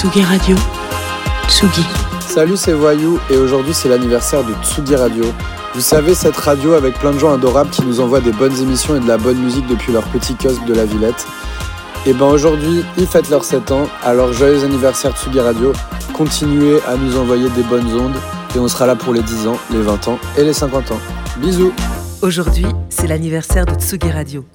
Tsugi Radio. Tsugi. Salut, c'est Voyou et aujourd'hui c'est l'anniversaire de Tsugi Radio. Vous savez, cette radio avec plein de gens adorables qui nous envoient des bonnes émissions et de la bonne musique depuis leur petit kiosque de la Villette. Et ben aujourd'hui, ils fêtent leurs 7 ans, alors joyeux anniversaire Tsugi Radio. Continuez à nous envoyer des bonnes ondes et on sera là pour les 10 ans, les 20 ans et les 50 ans. Bisous Aujourd'hui, c'est l'anniversaire de Tsugi Radio.